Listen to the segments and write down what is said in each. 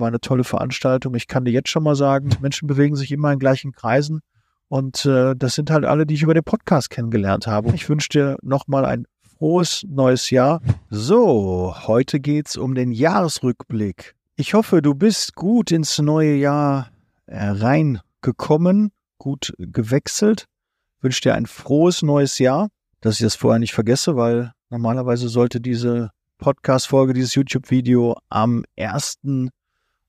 war eine tolle Veranstaltung. Ich kann dir jetzt schon mal sagen, Menschen bewegen sich immer in gleichen Kreisen. Und äh, das sind halt alle, die ich über den Podcast kennengelernt habe. Ich wünsche dir nochmal ein frohes neues Jahr. So, heute geht's um den Jahresrückblick. Ich hoffe, du bist gut ins neue Jahr äh, reingekommen, gut gewechselt. Ich wünsche dir ein frohes neues Jahr, dass ich das vorher nicht vergesse, weil normalerweise sollte diese Podcast-Folge, dieses YouTube-Video am 1.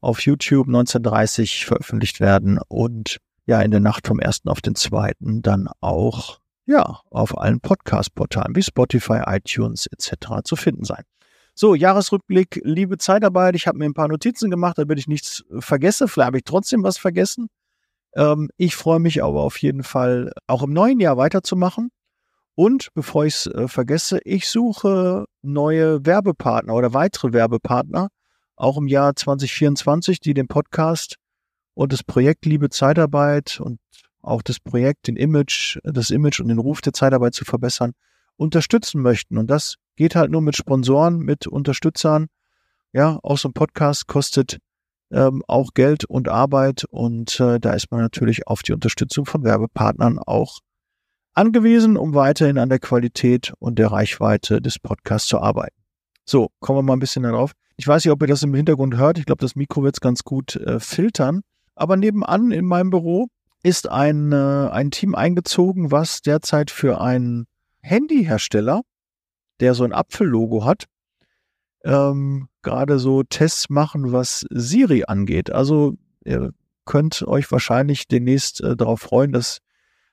auf YouTube 1930 veröffentlicht werden und ja in der Nacht vom 1. auf den 2. dann auch ja auf allen Podcast-Portalen wie Spotify, iTunes etc. zu finden sein. So, Jahresrückblick, liebe Zeitarbeit. Ich habe mir ein paar Notizen gemacht, damit ich nichts vergesse. Vielleicht habe ich trotzdem was vergessen. Ähm, ich freue mich aber auf jeden Fall auch im neuen Jahr weiterzumachen. Und bevor ich es äh, vergesse, ich suche neue Werbepartner oder weitere Werbepartner, auch im Jahr 2024, die den Podcast und das Projekt Liebe Zeitarbeit und auch das Projekt, den Image, das Image und den Ruf der Zeitarbeit zu verbessern, unterstützen möchten. Und das geht halt nur mit Sponsoren, mit Unterstützern. Ja, auch so ein Podcast kostet ähm, auch Geld und Arbeit und äh, da ist man natürlich auf die Unterstützung von Werbepartnern auch angewiesen, um weiterhin an der Qualität und der Reichweite des Podcasts zu arbeiten. So, kommen wir mal ein bisschen darauf. Ich weiß nicht, ob ihr das im Hintergrund hört. Ich glaube, das Mikro wird es ganz gut äh, filtern. Aber nebenan in meinem Büro ist ein, äh, ein Team eingezogen, was derzeit für einen Handyhersteller, der so ein Apfellogo hat, ähm, gerade so Tests machen, was Siri angeht. Also ihr könnt euch wahrscheinlich demnächst äh, darauf freuen, dass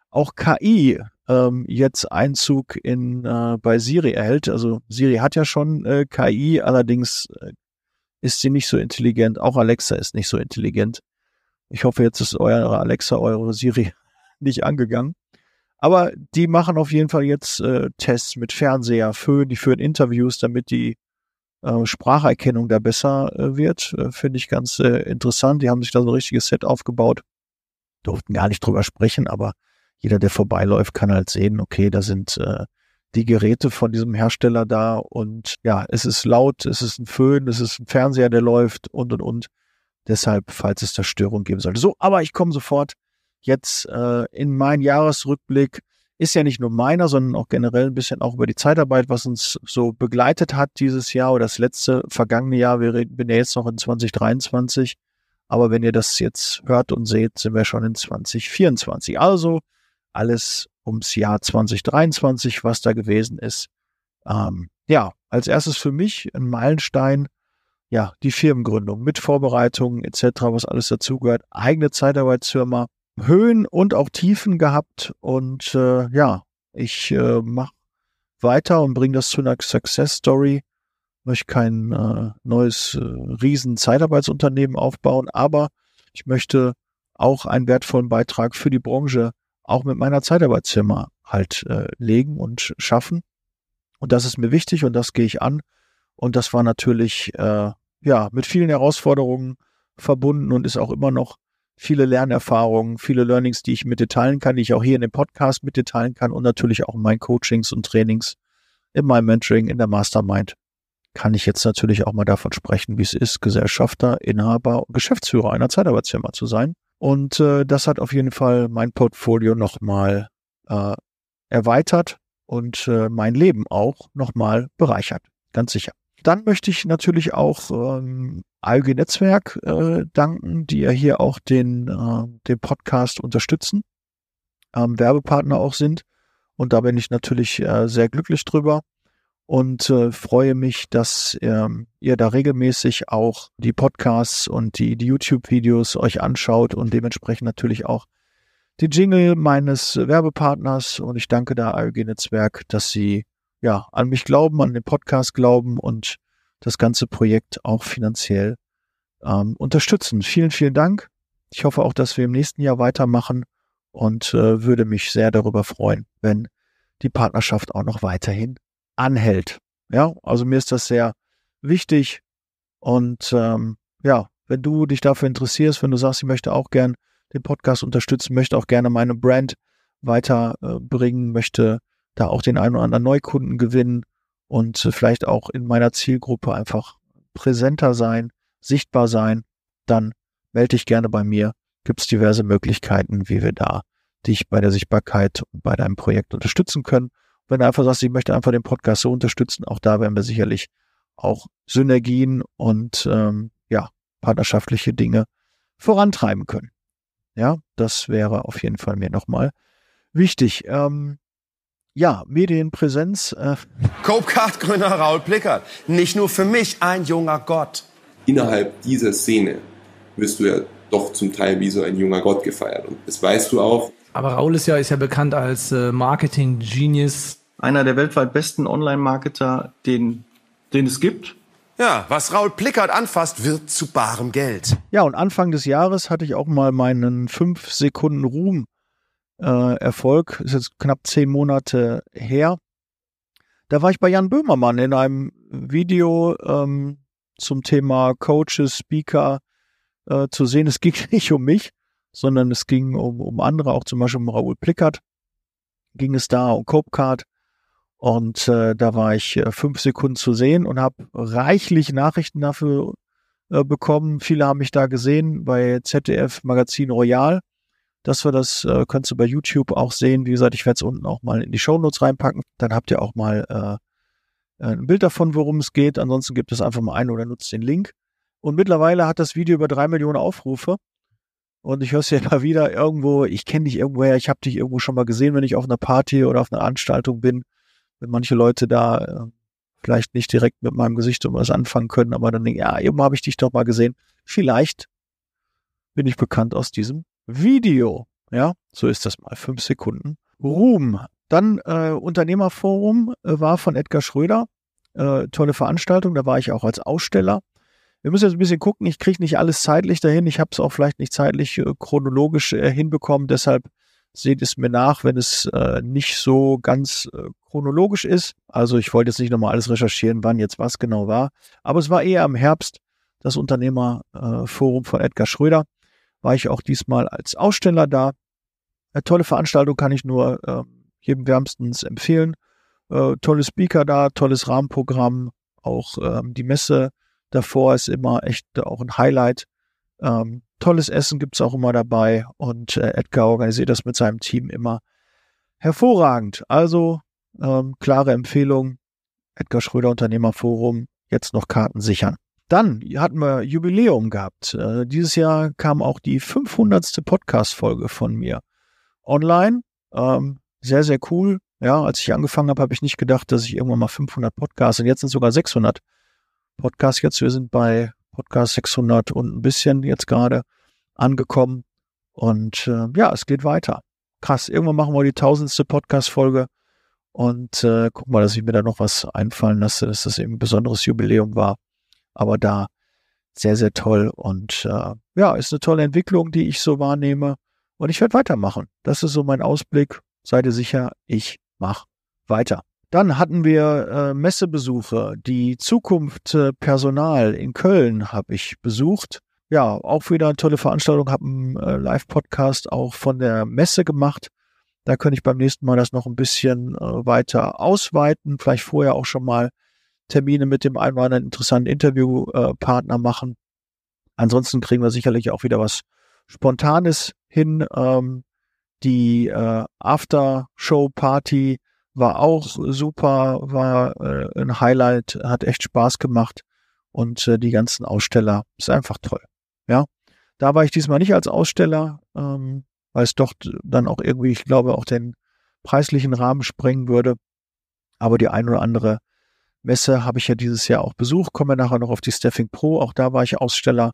auch KI ähm, jetzt Einzug in äh, bei Siri erhält. Also Siri hat ja schon äh, KI, allerdings äh, ist sie nicht so intelligent. Auch Alexa ist nicht so intelligent. Ich hoffe, jetzt ist eure Alexa, eure Siri nicht angegangen. Aber die machen auf jeden Fall jetzt äh, Tests mit Fernseher, Föhn, die führen Interviews, damit die äh, Spracherkennung da besser äh, wird. Äh, Finde ich ganz äh, interessant. Die haben sich da so ein richtiges Set aufgebaut. Durften gar nicht drüber sprechen, aber jeder, der vorbeiläuft, kann halt sehen, okay, da sind äh, die Geräte von diesem Hersteller da und ja, es ist laut, es ist ein Föhn, es ist ein Fernseher, der läuft und und und. Deshalb, falls es da Störung geben sollte. So, aber ich komme sofort jetzt äh, in meinen Jahresrückblick. Ist ja nicht nur meiner, sondern auch generell ein bisschen auch über die Zeitarbeit, was uns so begleitet hat dieses Jahr oder das letzte vergangene Jahr. Wir bin ja jetzt noch in 2023. Aber wenn ihr das jetzt hört und seht, sind wir schon in 2024. Also alles ums Jahr 2023, was da gewesen ist. Ähm, ja, als erstes für mich ein Meilenstein, ja, die Firmengründung mit Vorbereitungen etc., was alles dazugehört, eigene Zeitarbeitsfirma, Höhen und auch Tiefen gehabt und äh, ja, ich äh, mache weiter und bringe das zu einer Success Story. Möchte kein äh, neues äh, riesen Zeitarbeitsunternehmen aufbauen, aber ich möchte auch einen wertvollen Beitrag für die Branche auch mit meiner Zeitarbeitsfirma halt äh, legen und schaffen. Und das ist mir wichtig und das gehe ich an. Und das war natürlich äh, ja mit vielen Herausforderungen verbunden und ist auch immer noch viele Lernerfahrungen, viele Learnings, die ich mit dir teilen kann, die ich auch hier in dem Podcast mit dir teilen kann und natürlich auch in meinen Coachings und Trainings, in meinem Mentoring, in der Mastermind kann ich jetzt natürlich auch mal davon sprechen, wie es ist, Gesellschafter, Inhaber, Geschäftsführer einer Zeitarbeitsfirma zu sein. Und äh, das hat auf jeden Fall mein Portfolio nochmal äh, erweitert und äh, mein Leben auch nochmal bereichert. Ganz sicher. Dann möchte ich natürlich auch ähm, ALG Netzwerk äh, danken, die ja hier auch den, äh, den Podcast unterstützen, ähm, Werbepartner auch sind. Und da bin ich natürlich äh, sehr glücklich drüber und äh, freue mich, dass ähm, ihr da regelmäßig auch die Podcasts und die, die YouTube-Videos euch anschaut und dementsprechend natürlich auch die Jingle meines Werbepartners. Und ich danke da ALG Netzwerk, dass sie ja an mich glauben, an den Podcast glauben und das ganze Projekt auch finanziell ähm, unterstützen. Vielen, vielen Dank. Ich hoffe auch, dass wir im nächsten Jahr weitermachen und äh, würde mich sehr darüber freuen, wenn die Partnerschaft auch noch weiterhin anhält. Ja, also mir ist das sehr wichtig. Und ähm, ja, wenn du dich dafür interessierst, wenn du sagst, ich möchte auch gern den Podcast unterstützen, möchte auch gerne meine Brand weiterbringen, äh, möchte da auch den einen oder anderen Neukunden gewinnen und äh, vielleicht auch in meiner Zielgruppe einfach präsenter sein, sichtbar sein, dann melde dich gerne bei mir. Gibt es diverse Möglichkeiten, wie wir da dich bei der Sichtbarkeit und bei deinem Projekt unterstützen können. Wenn du einfach sagst, ich möchte einfach den Podcast so unterstützen, auch da werden wir sicherlich auch Synergien und ähm, ja, partnerschaftliche Dinge vorantreiben können. Ja, das wäre auf jeden Fall mir nochmal wichtig. Ähm, ja, Medienpräsenz. Äh. Copecard-Gründer Raul Plickert. Nicht nur für mich ein junger Gott. Innerhalb dieser Szene wirst du ja doch zum Teil wie so ein junger Gott gefeiert. Und das weißt du auch. Aber Raul ist ja, ist ja bekannt als äh, Marketing-Genius. Einer der weltweit besten Online-Marketer, den, den es gibt. Ja, was Raul Plickert anfasst, wird zu barem Geld. Ja, und Anfang des Jahres hatte ich auch mal meinen 5 Sekunden Ruhm äh, Erfolg. Ist jetzt knapp zehn Monate her. Da war ich bei Jan Böhmermann in einem Video ähm, zum Thema Coaches, Speaker äh, zu sehen. Es ging nicht um mich, sondern es ging um, um andere, auch zum Beispiel um Raoul Plickert. Ging es da um Copecard. Und äh, da war ich äh, fünf Sekunden zu sehen und habe reichlich Nachrichten dafür äh, bekommen. Viele haben mich da gesehen bei ZDF Magazin Royal. Das war das, äh, könntest du bei YouTube auch sehen. Wie gesagt, ich werde es unten auch mal in die Show Notes reinpacken. Dann habt ihr auch mal äh, ein Bild davon, worum es geht. Ansonsten gibt es einfach mal ein oder nutzt den Link. Und mittlerweile hat das Video über drei Millionen Aufrufe. Und ich höre es ja immer wieder irgendwo, ich kenne dich irgendwoher, ich habe dich irgendwo schon mal gesehen, wenn ich auf einer Party oder auf einer Veranstaltung bin wenn manche Leute da äh, vielleicht nicht direkt mit meinem Gesicht um was anfangen können, aber dann denken, ja, eben habe ich dich doch mal gesehen. Vielleicht bin ich bekannt aus diesem Video. Ja, so ist das mal. Fünf Sekunden. Ruhm. Dann äh, Unternehmerforum äh, war von Edgar Schröder. Äh, tolle Veranstaltung. Da war ich auch als Aussteller. Wir müssen jetzt ein bisschen gucken. Ich kriege nicht alles zeitlich dahin. Ich habe es auch vielleicht nicht zeitlich äh, chronologisch äh, hinbekommen. Deshalb seht es mir nach, wenn es äh, nicht so ganz chronologisch ist. Also ich wollte jetzt nicht nochmal alles recherchieren, wann jetzt was genau war. Aber es war eher im Herbst das Unternehmerforum von Edgar Schröder. War ich auch diesmal als Aussteller da. Eine tolle Veranstaltung kann ich nur äh, jedem wärmstens empfehlen. Tolle Speaker da, tolles Rahmenprogramm. Auch ähm, die Messe davor ist immer echt auch ein Highlight. Ähm, tolles Essen gibt's auch immer dabei und äh, Edgar organisiert das mit seinem Team immer hervorragend. Also ähm, klare Empfehlung. Edgar Schröder Unternehmerforum. Jetzt noch Karten sichern. Dann hatten wir Jubiläum gehabt. Äh, dieses Jahr kam auch die 500. Podcast-Folge von mir online. Ähm, sehr, sehr cool. Ja, als ich angefangen habe, habe ich nicht gedacht, dass ich irgendwann mal 500 Podcasts und jetzt sind sogar 600 Podcasts. Jetzt wir sind bei Podcast 600 und ein bisschen jetzt gerade angekommen. Und äh, ja, es geht weiter. Krass, irgendwann machen wir die tausendste Podcast-Folge und äh, guck mal, dass ich mir da noch was einfallen lasse, dass das eben ein besonderes Jubiläum war. Aber da sehr, sehr toll und äh, ja, ist eine tolle Entwicklung, die ich so wahrnehme. Und ich werde weitermachen. Das ist so mein Ausblick. Seid ihr sicher, ich mache weiter. Dann hatten wir äh, Messebesuche. Die Zukunft äh, Personal in Köln habe ich besucht. Ja, auch wieder eine tolle Veranstaltung, habe einen äh, Live-Podcast auch von der Messe gemacht. Da könnte ich beim nächsten Mal das noch ein bisschen äh, weiter ausweiten, vielleicht vorher auch schon mal Termine mit dem einen oder anderen interessanten Interviewpartner äh, machen. Ansonsten kriegen wir sicherlich auch wieder was Spontanes hin. Ähm, die äh, After-Show-Party war auch super, war äh, ein Highlight, hat echt Spaß gemacht und äh, die ganzen Aussteller ist einfach toll. Ja, da war ich diesmal nicht als Aussteller, ähm, weil es doch dann auch irgendwie, ich glaube, auch den preislichen Rahmen sprengen würde. Aber die ein oder andere Messe habe ich ja dieses Jahr auch besucht. Komme nachher noch auf die Staffing Pro. Auch da war ich Aussteller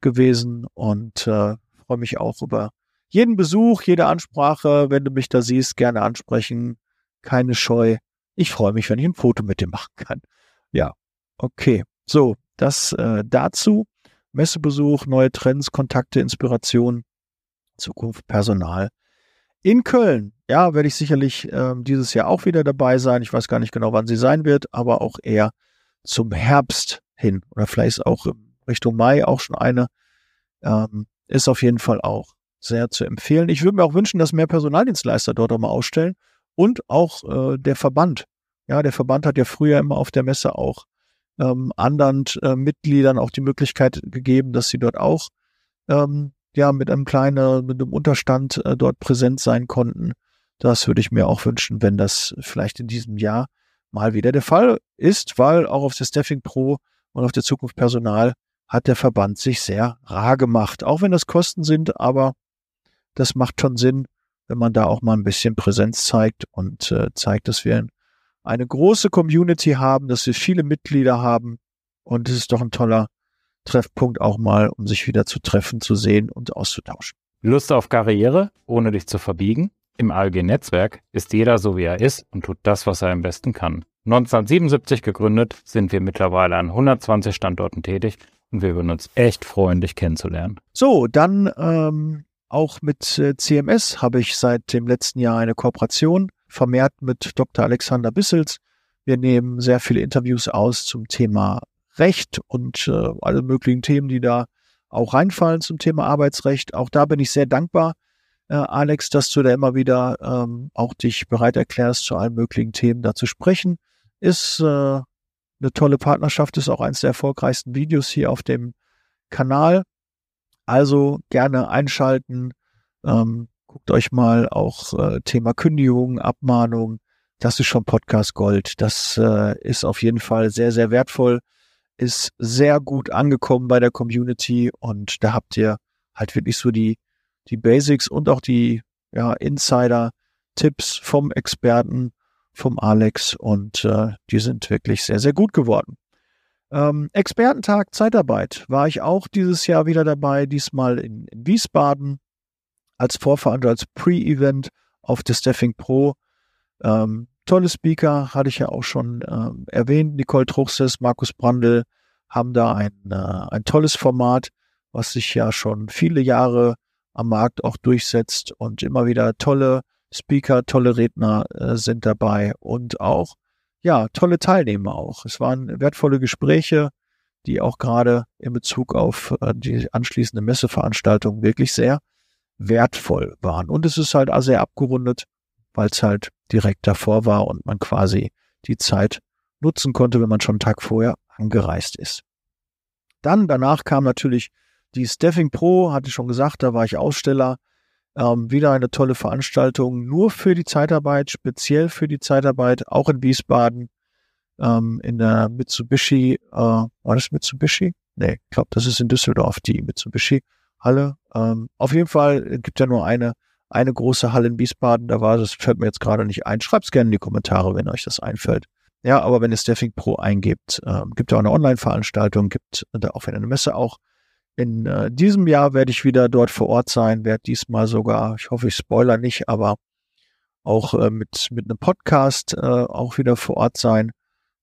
gewesen und äh, freue mich auch über jeden Besuch, jede Ansprache. Wenn du mich da siehst, gerne ansprechen keine Scheu. Ich freue mich, wenn ich ein Foto mit dir machen kann. Ja, okay. So, das äh, dazu. Messebesuch, neue Trends, Kontakte, Inspiration, Zukunft, Personal. In Köln, ja, werde ich sicherlich äh, dieses Jahr auch wieder dabei sein. Ich weiß gar nicht genau, wann sie sein wird, aber auch eher zum Herbst hin oder vielleicht auch Richtung Mai auch schon eine. Ähm, ist auf jeden Fall auch sehr zu empfehlen. Ich würde mir auch wünschen, dass mehr Personaldienstleister dort auch mal ausstellen und auch äh, der Verband. Ja, der Verband hat ja früher immer auf der Messe auch ähm, anderen äh, Mitgliedern auch die Möglichkeit gegeben, dass sie dort auch ähm, ja mit einem kleinen, mit einem Unterstand äh, dort präsent sein konnten. Das würde ich mir auch wünschen, wenn das vielleicht in diesem Jahr mal wieder der Fall ist, weil auch auf der Staffing Pro und auf der Zukunft Personal hat der Verband sich sehr rar gemacht. Auch wenn das Kosten sind, aber das macht schon Sinn, wenn man da auch mal ein bisschen Präsenz zeigt und äh, zeigt, dass wir eine große Community haben, dass wir viele Mitglieder haben. Und es ist doch ein toller Treffpunkt auch mal, um sich wieder zu treffen, zu sehen und auszutauschen. Lust auf Karriere, ohne dich zu verbiegen? Im ALG-Netzwerk ist jeder so, wie er ist und tut das, was er am besten kann. 1977 gegründet, sind wir mittlerweile an 120 Standorten tätig und wir würden uns echt freuen, dich kennenzulernen. So, dann ähm, auch mit äh, CMS habe ich seit dem letzten Jahr eine Kooperation, vermehrt mit Dr. Alexander Bissels. Wir nehmen sehr viele Interviews aus zum Thema Recht und äh, alle möglichen Themen, die da auch reinfallen zum Thema Arbeitsrecht. Auch da bin ich sehr dankbar, äh, Alex, dass du da immer wieder ähm, auch dich bereit erklärst, zu allen möglichen Themen da zu sprechen. Ist äh, eine tolle Partnerschaft, ist auch eines der erfolgreichsten Videos hier auf dem Kanal. Also gerne einschalten. Ähm, guckt euch mal auch äh, Thema Kündigung, Abmahnung. Das ist schon Podcast Gold. Das äh, ist auf jeden Fall sehr, sehr wertvoll. Ist sehr gut angekommen bei der Community und da habt ihr halt wirklich so die, die Basics und auch die ja, Insider-Tipps vom Experten, vom Alex und äh, die sind wirklich sehr, sehr gut geworden. Ähm, Expertentag Zeitarbeit war ich auch dieses Jahr wieder dabei, diesmal in, in Wiesbaden als Vorveranstalter, als Pre-Event auf der Staffing Pro. Ähm, tolle Speaker, hatte ich ja auch schon ähm, erwähnt. Nicole Truchses, Markus Brandl haben da ein, äh, ein tolles Format, was sich ja schon viele Jahre am Markt auch durchsetzt und immer wieder tolle Speaker, tolle Redner äh, sind dabei und auch ja, tolle Teilnehmer auch. Es waren wertvolle Gespräche, die auch gerade in Bezug auf äh, die anschließende Messeveranstaltung wirklich sehr wertvoll waren. Und es ist halt sehr abgerundet, weil es halt direkt davor war und man quasi die Zeit nutzen konnte, wenn man schon einen Tag vorher angereist ist. Dann danach kam natürlich die Staffing Pro, hatte ich schon gesagt, da war ich Aussteller. Ähm, wieder eine tolle Veranstaltung, nur für die Zeitarbeit, speziell für die Zeitarbeit, auch in Wiesbaden, ähm, in der Mitsubishi, äh, war das Mitsubishi? Nee, ich glaube, das ist in Düsseldorf, die Mitsubishi Halle. Ähm, auf jeden Fall gibt ja nur eine, eine große Halle in Wiesbaden, da war das, fällt mir jetzt gerade nicht ein. Schreibt's gerne in die Kommentare, wenn euch das einfällt. Ja, aber wenn ihr Staffing Pro eingebt, ähm, gibt ja auch eine Online-Veranstaltung, gibt da auch eine Messe auch in äh, diesem Jahr werde ich wieder dort vor Ort sein, werde diesmal sogar, ich hoffe, ich spoiler nicht, aber auch äh, mit, mit einem Podcast äh, auch wieder vor Ort sein.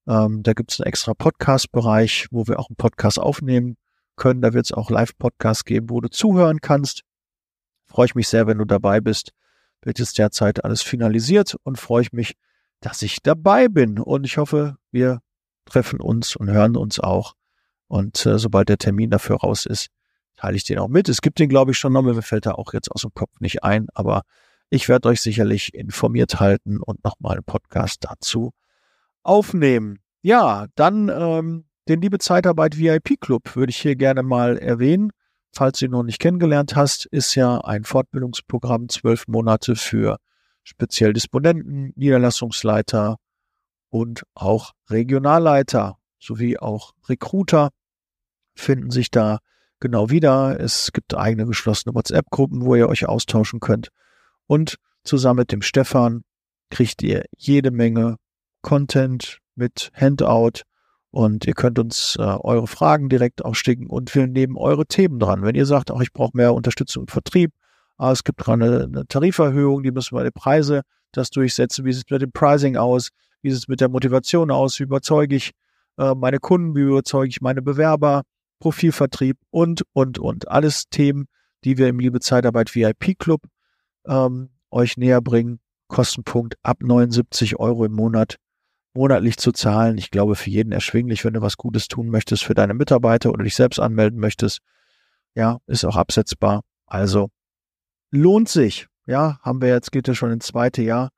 Ähm, da gibt es einen extra Podcast-Bereich, wo wir auch einen Podcast aufnehmen können. Da wird es auch Live-Podcasts geben, wo du zuhören kannst. Freue ich mich sehr, wenn du dabei bist. Wird jetzt derzeit alles finalisiert und freue ich mich, dass ich dabei bin. Und ich hoffe, wir treffen uns und hören uns auch und äh, sobald der Termin dafür raus ist, teile ich den auch mit. Es gibt den, glaube ich, schon noch, mir fällt da auch jetzt aus dem Kopf nicht ein, aber ich werde euch sicherlich informiert halten und nochmal einen Podcast dazu aufnehmen. Ja, dann ähm, den Liebe Zeitarbeit VIP Club würde ich hier gerne mal erwähnen. Falls du ihn noch nicht kennengelernt hast, ist ja ein Fortbildungsprogramm, zwölf Monate für speziell Disponenten, Niederlassungsleiter und auch Regionalleiter sowie auch Recruiter finden sich da genau wieder. Es gibt eigene geschlossene WhatsApp-Gruppen, wo ihr euch austauschen könnt. Und zusammen mit dem Stefan kriegt ihr jede Menge Content mit Handout und ihr könnt uns äh, eure Fragen direkt auch schicken und wir nehmen eure Themen dran. Wenn ihr sagt, auch ich brauche mehr Unterstützung im Vertrieb, ah, es gibt dran eine, eine Tariferhöhung, die müssen wir die Preise das durchsetzen, wie sieht es mit dem Pricing aus, wie sieht es mit der Motivation aus, wie überzeuge ich meine Kunden, wie überzeuge ich meine Bewerber, Profilvertrieb und, und, und. Alles Themen, die wir im Liebe Zeitarbeit VIP Club ähm, euch näher bringen. Kostenpunkt ab 79 Euro im Monat monatlich zu zahlen. Ich glaube, für jeden erschwinglich, wenn du was Gutes tun möchtest für deine Mitarbeiter oder dich selbst anmelden möchtest. Ja, ist auch absetzbar. Also lohnt sich. Ja, haben wir jetzt, geht ja schon ins zweite Jahr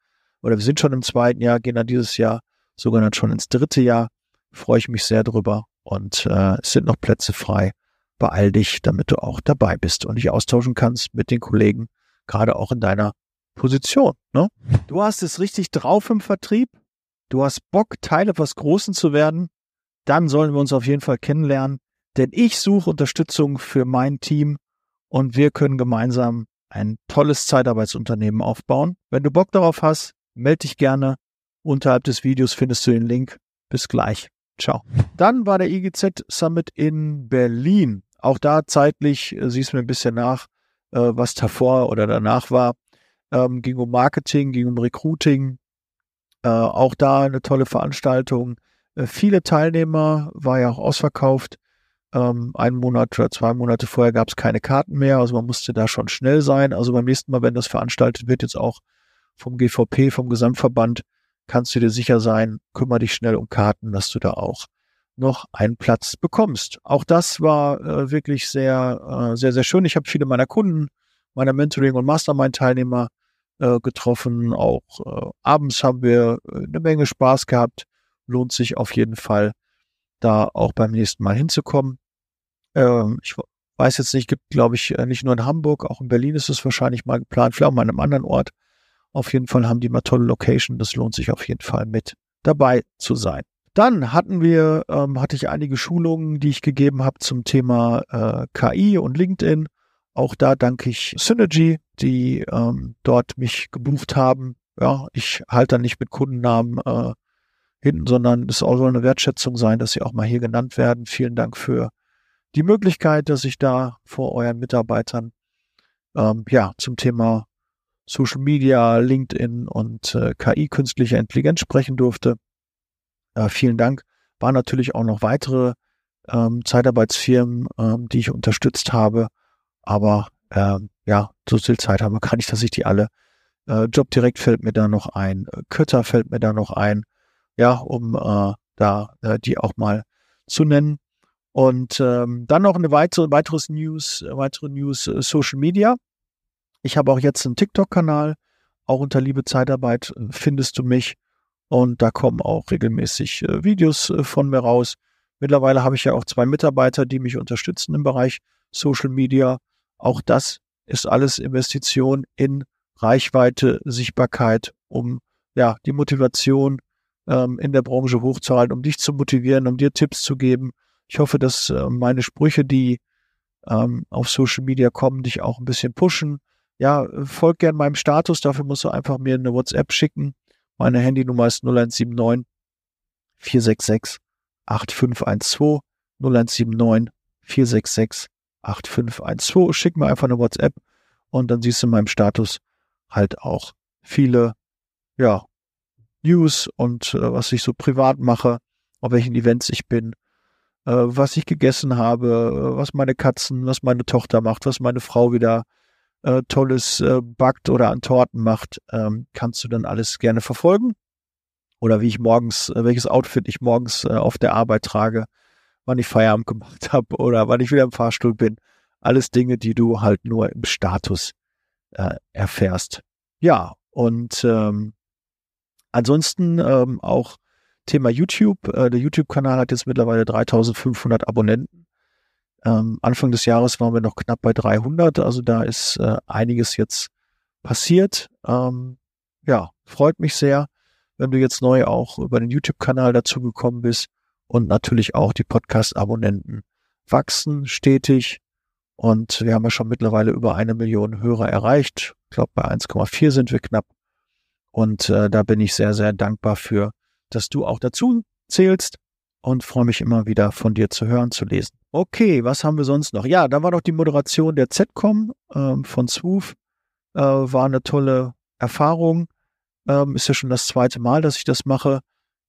oder wir sind schon im zweiten Jahr, gehen dann dieses Jahr sogar dann schon ins dritte Jahr freue ich mich sehr drüber. Und äh, es sind noch Plätze frei. Beeil dich, damit du auch dabei bist und dich austauschen kannst mit den Kollegen, gerade auch in deiner Position. Ne? Du hast es richtig drauf im Vertrieb. Du hast Bock, Teil etwas Großen zu werden. Dann sollen wir uns auf jeden Fall kennenlernen, denn ich suche Unterstützung für mein Team und wir können gemeinsam ein tolles Zeitarbeitsunternehmen aufbauen. Wenn du Bock darauf hast, melde dich gerne. Unterhalb des Videos findest du den Link. Bis gleich. Ciao. Dann war der IGZ Summit in Berlin. Auch da zeitlich, äh, siehst du mir ein bisschen nach, äh, was davor oder danach war. Ähm, ging um Marketing, ging um Recruiting. Äh, auch da eine tolle Veranstaltung. Äh, viele Teilnehmer, war ja auch ausverkauft. Ähm, einen Monat oder zwei Monate vorher gab es keine Karten mehr, also man musste da schon schnell sein. Also beim nächsten Mal, wenn das veranstaltet wird, jetzt auch vom GVP, vom Gesamtverband, kannst du dir sicher sein, kümmere dich schnell um Karten, dass du da auch noch einen Platz bekommst. Auch das war äh, wirklich sehr, äh, sehr, sehr schön. Ich habe viele meiner Kunden, meiner Mentoring- und Mastermind-Teilnehmer äh, getroffen. Auch äh, abends haben wir äh, eine Menge Spaß gehabt. Lohnt sich auf jeden Fall, da auch beim nächsten Mal hinzukommen. Ähm, ich weiß jetzt nicht, gibt, glaube ich, äh, nicht nur in Hamburg, auch in Berlin ist es wahrscheinlich mal geplant, vielleicht auch mal an einem anderen Ort. Auf jeden Fall haben die mal tolle Location. Das lohnt sich auf jeden Fall mit dabei zu sein. Dann hatten wir, ähm, hatte ich einige Schulungen, die ich gegeben habe zum Thema äh, KI und LinkedIn. Auch da danke ich Synergy, die ähm, dort mich gebucht haben. Ja, ich halte da nicht mit Kundennamen äh, hinten, sondern es soll eine Wertschätzung sein, dass sie auch mal hier genannt werden. Vielen Dank für die Möglichkeit, dass ich da vor euren Mitarbeitern ähm, ja zum Thema Social Media, LinkedIn und äh, KI, künstliche Intelligenz sprechen durfte. Äh, vielen Dank. Waren natürlich auch noch weitere ähm, Zeitarbeitsfirmen, ähm, die ich unterstützt habe. Aber ähm, ja, so viel Zeit haben wir gar nicht, dass ich die alle. Äh, Job direkt fällt mir da noch ein. Kötter fällt mir da noch ein. Ja, um äh, da äh, die auch mal zu nennen. Und ähm, dann noch eine weitere, weiteres News, weitere News äh, Social Media. Ich habe auch jetzt einen TikTok-Kanal, auch unter Liebe Zeitarbeit äh, findest du mich. Und da kommen auch regelmäßig äh, Videos äh, von mir raus. Mittlerweile habe ich ja auch zwei Mitarbeiter, die mich unterstützen im Bereich Social Media. Auch das ist alles Investition in Reichweite, Sichtbarkeit, um ja die Motivation ähm, in der Branche hochzuhalten, um dich zu motivieren, um dir Tipps zu geben. Ich hoffe, dass äh, meine Sprüche, die ähm, auf Social Media kommen, dich auch ein bisschen pushen, ja, folg gern meinem Status, dafür musst du einfach mir eine WhatsApp schicken. Meine Handynummer ist 0179 466 8512 0179 466 8512. Schick mir einfach eine WhatsApp und dann siehst du in meinem Status halt auch viele, ja, News und äh, was ich so privat mache, auf welchen Events ich bin, äh, was ich gegessen habe, äh, was meine Katzen, was meine Tochter macht, was meine Frau wieder äh, Tolles äh, backt oder an Torten macht, ähm, kannst du dann alles gerne verfolgen. Oder wie ich morgens, äh, welches Outfit ich morgens äh, auf der Arbeit trage, wann ich Feierabend gemacht habe oder wann ich wieder im Fahrstuhl bin. Alles Dinge, die du halt nur im Status äh, erfährst. Ja, und ähm, ansonsten ähm, auch Thema YouTube. Äh, der YouTube-Kanal hat jetzt mittlerweile 3500 Abonnenten. Ähm, Anfang des Jahres waren wir noch knapp bei 300, also da ist äh, einiges jetzt passiert. Ähm, ja, freut mich sehr, wenn du jetzt neu auch über den YouTube-Kanal dazu gekommen bist und natürlich auch die Podcast-Abonnenten wachsen stetig und wir haben ja schon mittlerweile über eine Million Hörer erreicht. Ich glaube, bei 1,4 sind wir knapp. Und äh, da bin ich sehr, sehr dankbar für, dass du auch dazu zählst und freue mich immer wieder von dir zu hören, zu lesen. Okay, was haben wir sonst noch? Ja, da war doch die Moderation der ZCOM ähm, von Swoof. Äh, war eine tolle Erfahrung. Ähm, ist ja schon das zweite Mal, dass ich das mache.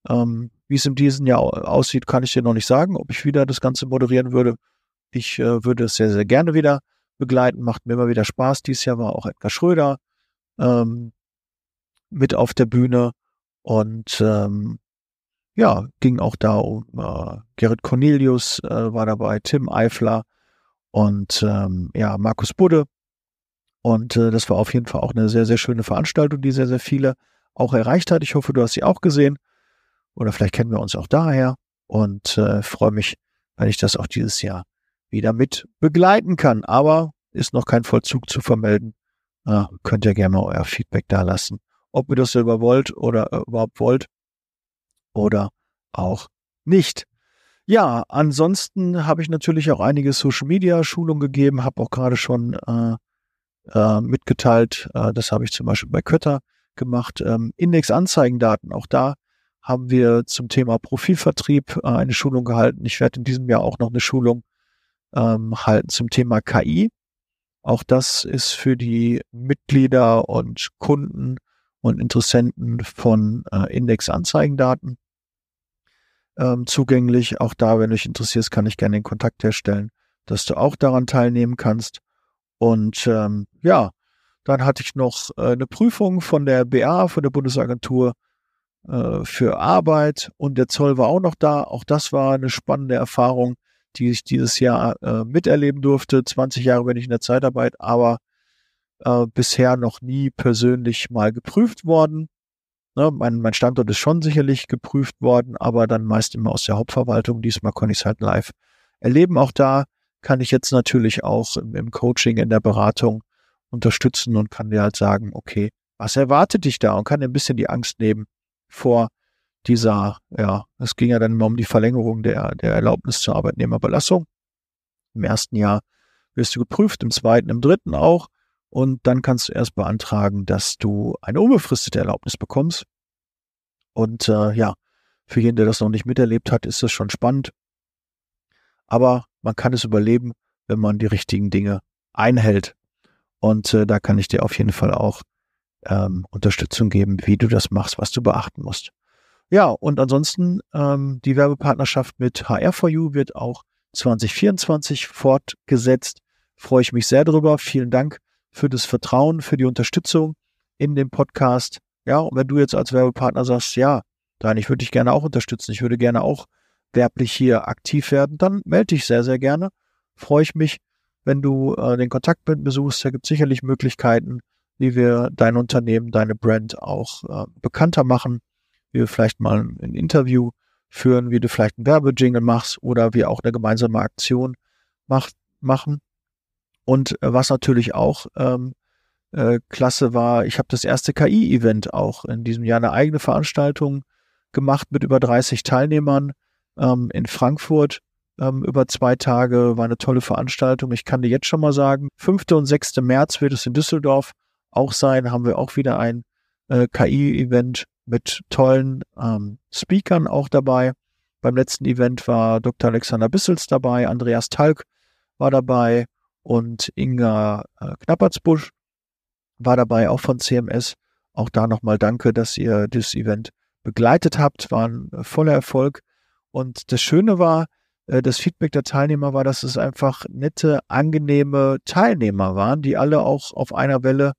Ähm, Wie es in diesem Jahr aussieht, kann ich dir noch nicht sagen, ob ich wieder das Ganze moderieren würde. Ich äh, würde es sehr, sehr gerne wieder begleiten. Macht mir immer wieder Spaß. Dieses Jahr war auch Edgar Schröder ähm, mit auf der Bühne. Und ähm, ja, ging auch da um äh, Gerrit Cornelius äh, war dabei, Tim Eifler und ähm, ja, Markus Budde. Und äh, das war auf jeden Fall auch eine sehr, sehr schöne Veranstaltung, die sehr, sehr viele auch erreicht hat. Ich hoffe, du hast sie auch gesehen. Oder vielleicht kennen wir uns auch daher. und äh, freue mich, wenn ich das auch dieses Jahr wieder mit begleiten kann. Aber ist noch kein Vollzug zu vermelden. Äh, könnt ihr gerne mal euer Feedback da lassen, ob ihr das selber wollt oder äh, überhaupt wollt oder auch nicht. Ja, ansonsten habe ich natürlich auch einige Social Media Schulungen gegeben, habe auch gerade schon äh, äh, mitgeteilt, äh, das habe ich zum Beispiel bei Kötter gemacht, ähm, Index-Anzeigendaten, auch da haben wir zum Thema Profilvertrieb äh, eine Schulung gehalten. Ich werde in diesem Jahr auch noch eine Schulung ähm, halten zum Thema KI. Auch das ist für die Mitglieder und Kunden und Interessenten von äh, Index-Anzeigendaten ähm, zugänglich. Auch da, wenn du dich interessierst, kann ich gerne den Kontakt herstellen, dass du auch daran teilnehmen kannst. Und ähm, ja, dann hatte ich noch äh, eine Prüfung von der BA, von der Bundesagentur äh, für Arbeit und der Zoll war auch noch da. Auch das war eine spannende Erfahrung, die ich dieses Jahr äh, miterleben durfte. 20 Jahre bin ich in der Zeitarbeit, aber äh, bisher noch nie persönlich mal geprüft worden. Ne, mein, mein Standort ist schon sicherlich geprüft worden, aber dann meist immer aus der Hauptverwaltung. Diesmal konnte ich es halt live erleben. Auch da kann ich jetzt natürlich auch im, im Coaching, in der Beratung unterstützen und kann dir halt sagen, okay, was erwartet dich da und kann dir ein bisschen die Angst nehmen vor dieser, ja, es ging ja dann immer um die Verlängerung der, der Erlaubnis zur Arbeitnehmerbelassung. Im ersten Jahr wirst du geprüft, im zweiten, im dritten auch. Und dann kannst du erst beantragen, dass du eine unbefristete Erlaubnis bekommst. Und äh, ja, für jeden, der das noch nicht miterlebt hat, ist das schon spannend. Aber man kann es überleben, wenn man die richtigen Dinge einhält. Und äh, da kann ich dir auf jeden Fall auch ähm, Unterstützung geben, wie du das machst, was du beachten musst. Ja, und ansonsten ähm, die Werbepartnerschaft mit HR4U wird auch 2024 fortgesetzt. Freue ich mich sehr drüber. Vielen Dank für das Vertrauen, für die Unterstützung in dem Podcast. Ja, und wenn du jetzt als Werbepartner sagst, ja, dann ich würde dich gerne auch unterstützen, ich würde gerne auch werblich hier aktiv werden, dann melde dich sehr, sehr gerne. Freue ich mich, wenn du äh, den Kontakt mit mir suchst. Da gibt es sicherlich Möglichkeiten, wie wir dein Unternehmen, deine Brand auch äh, bekannter machen, wie wir vielleicht mal ein Interview führen, wie du vielleicht einen Werbejingle machst oder wir auch eine gemeinsame Aktion macht, machen. Und äh, was natürlich auch ähm, äh, klasse war, ich habe das erste KI-Event auch in diesem Jahr eine eigene Veranstaltung gemacht mit über 30 Teilnehmern ähm, in Frankfurt ähm, über zwei Tage. War eine tolle Veranstaltung. Ich kann dir jetzt schon mal sagen, 5. und 6. März wird es in Düsseldorf auch sein. Haben wir auch wieder ein äh, KI-Event mit tollen ähm, Speakern auch dabei. Beim letzten Event war Dr. Alexander Bissels dabei, Andreas Talk war dabei und Inga äh, Knappertsbusch war dabei, auch von CMS. Auch da nochmal danke, dass ihr das Event begleitet habt. War ein voller Erfolg. Und das Schöne war, äh, das Feedback der Teilnehmer war, dass es einfach nette, angenehme Teilnehmer waren, die alle auch auf einer Welle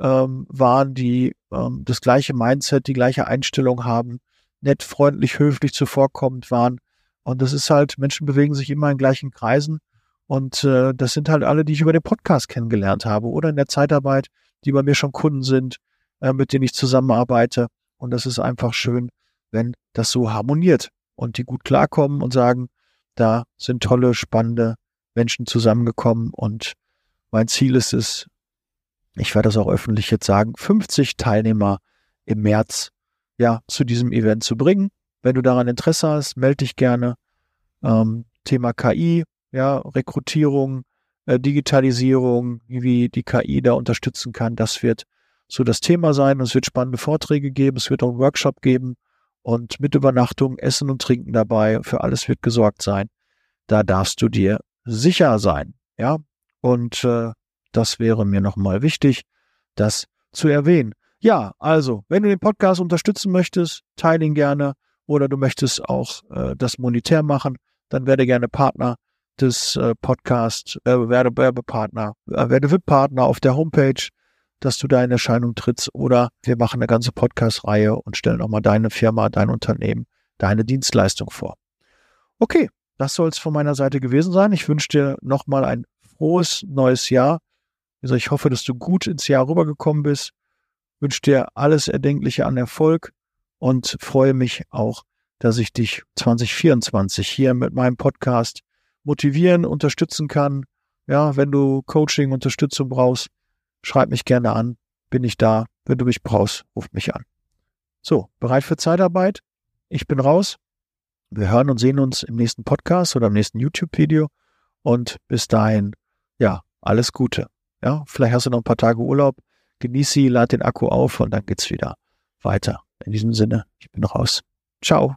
ähm, waren, die ähm, das gleiche Mindset, die gleiche Einstellung haben, nett, freundlich, höflich zuvorkommend waren. Und das ist halt, Menschen bewegen sich immer in gleichen Kreisen. Und äh, das sind halt alle, die ich über den Podcast kennengelernt habe oder in der Zeitarbeit, die bei mir schon Kunden sind, äh, mit denen ich zusammenarbeite. Und das ist einfach schön, wenn das so harmoniert und die gut klarkommen und sagen, da sind tolle, spannende Menschen zusammengekommen und mein Ziel ist es, ich werde das auch öffentlich jetzt sagen, 50 Teilnehmer im März ja zu diesem Event zu bringen. Wenn du daran Interesse hast, melde dich gerne. Ähm, Thema KI, ja, Rekrutierung, äh, Digitalisierung, wie die KI da unterstützen kann, das wird so das Thema sein. es wird spannende Vorträge geben, es wird auch einen Workshop geben und mit Übernachtung, Essen und Trinken dabei. Für alles wird gesorgt sein. Da darfst du dir sicher sein, ja. Und äh, das wäre mir nochmal wichtig, das zu erwähnen. Ja, also, wenn du den Podcast unterstützen möchtest, teile ihn gerne oder du möchtest auch äh, das monetär machen, dann werde gerne Partner des äh, Podcasts, äh, werde Werbepartner, äh, werde VIP-Partner auf der Homepage, dass du da in Erscheinung trittst oder wir machen eine ganze Podcast-Reihe und stellen auch mal deine Firma, dein Unternehmen, deine Dienstleistung vor. Okay, das soll es von meiner Seite gewesen sein. Ich wünsche dir nochmal ein frohes neues Jahr. Also ich hoffe, dass du gut ins Jahr rübergekommen bist. Wünsche dir alles Erdenkliche an Erfolg und freue mich auch, dass ich dich 2024 hier mit meinem Podcast motivieren, unterstützen kann. Ja, wenn du Coaching, Unterstützung brauchst, schreib mich gerne an. Bin ich da. Wenn du mich brauchst, ruf mich an. So, bereit für Zeitarbeit? Ich bin raus. Wir hören und sehen uns im nächsten Podcast oder im nächsten YouTube-Video. Und bis dahin, ja, alles Gute. Ja, vielleicht hast du noch ein paar Tage Urlaub. Genieß sie, lad den Akku auf und dann geht's wieder weiter. In diesem Sinne, ich bin raus. Ciao.